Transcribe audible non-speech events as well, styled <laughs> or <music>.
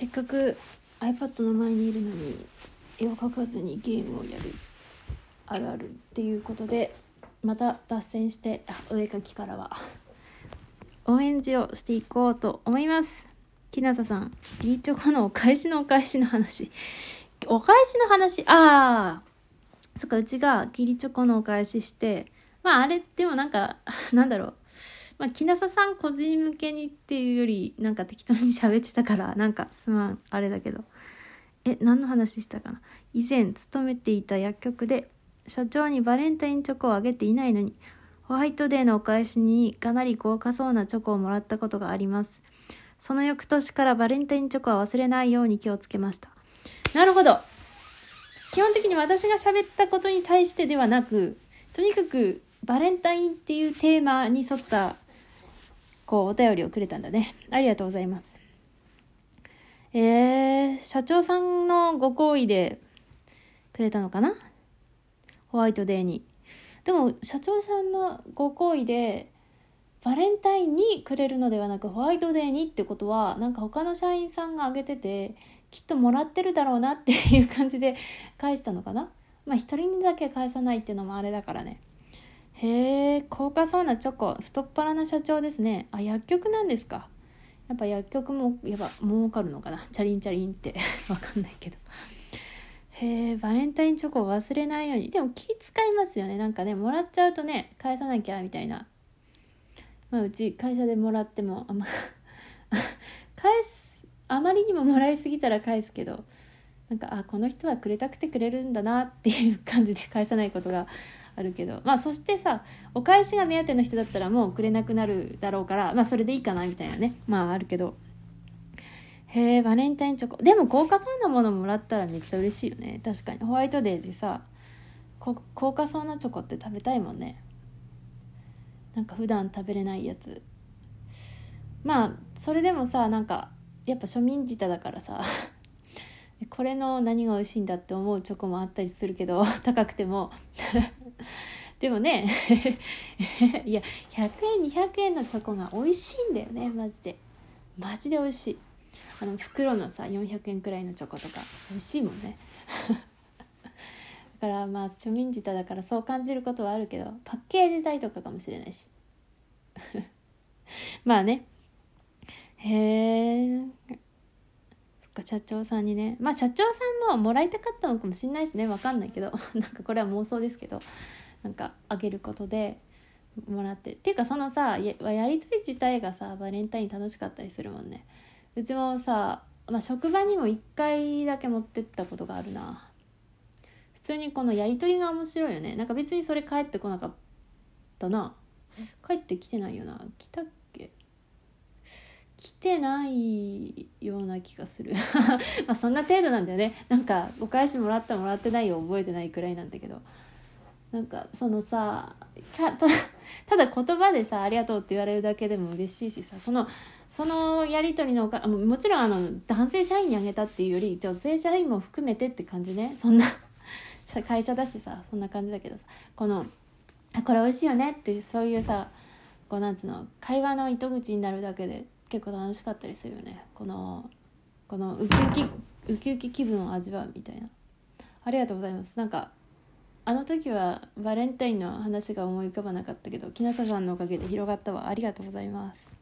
せっかく iPad の前にいるのに絵を描かずにゲームをやるあるあるっていうことでまた脱線してあお絵描きからは。応援事をしていこうと思います。きなささんギリチョコのお返しのお返しの話。お返しの話？ああそっかうちがギリチョコのお返しして。まああれでもなんかなんだろう。まあ、木なささん個人向けにっていうよりなんか適当に喋ってたから <laughs> なんかすまんあれだけど。え何の話したかな？以前勤めていた薬局で社長にバレンタインチョコをあげていないのにホワイトデーのお返しにかなり豪華そうなチョコをもらったことがあります。その翌年からバレンタインチョコは忘れないように気をつけました。なるほど。基本的に私が喋ったことに対してではなくとにかくバレンタインっていうテーマに沿ったこうお便りをくれたんだね。ありがとうございます。えー、社長さんのご好意でくれたのかな？ホワイトデーに。でも社長さんのご好意でバレンタインにくれるのではなくホワイトデーにってことはなんか他の社員さんがあげててきっともらってるだろうなっていう感じで返したのかな？まあ一人にだけ返さないっていうのもあれだからね。へえ高価そうなチョコ。太っ腹な社長ですね。あ薬局なんですか？やっぱ薬局もやっぱ儲かるのかな？チャリンチャリンって。<laughs> わかんないけど。へえバレンタインチョコを忘れないように。でも気使いますよね。なんかねもらっちゃうとね返さなきゃみたいな。まあうち会社でもらってもあんま <laughs> 返すあまりにももらいすぎたら返すけど。なんかあこの人はくれたくてくれるんだなっていう感じで返さないことがあるけど。まあそしてさお返しが目当ての人だったらもうくれなくなるだろうからまあそれでいいかなみたいなね。まああるけど。へえバレンタインチョコ。でも高価そうなものもらったらめっちゃ嬉しいよね。確かに。ホワイトデーでさ高価そうなチョコって食べたいもんね。なんか普段食べれないやつ。まあそれでもさなんかやっぱ庶民舌だからさ <laughs> これの何が美味しいんだって思うチョコもあったりするけど高くても。<laughs> でもね <laughs> いや100円200円のチョコが美味しいんだよねマジで。マジで美味しい。あの袋のさ400円くらいのチョコとか美味しいもんね。<laughs> だからまあ庶民舌だからそう感じることはあるけどパッケージ代とかかもしれないし。まあね。へえか社長さんにねまあ社長さんももらいたかったのかもしんないしね分かんないけど <laughs> なんかこれは妄想ですけどなんかあげることでもらって。っていうかそのさややり取り自体がさバレンタイン楽しかったりするもんね。うちもさ、まあ、職場にも1回だけ持ってったことがあるな。普通にこのやり取りが面白いよね。なんか別にそれ帰ってこなかったな。帰ってきてないよな。来たっ来てないような気がする。<laughs> まあそんな程度なんだよね。なんかお返しもらったもらってないを覚えてないくらいなんだけど。なんかそのさた <laughs> ただ言葉でさ「ありがとう」って言われるだけでも嬉しいしさそのそのやり取りのおかもちろんあの男性社員にあげたっていうより女性社員も含めてって感じね。そんな会社だしさそんな感じだけどさ。この「これ美味しいよね」ってそういうさこうなんつうの会話の糸口になるだけで結構楽しかったりするよね。このこのウキウキウキウキ気分を味わうみたいな。ありがとうございます。なんかあの時はバレンタインの話が思い浮かばなかったけど木下さんのおかげで広がったわ。ありがとうございます。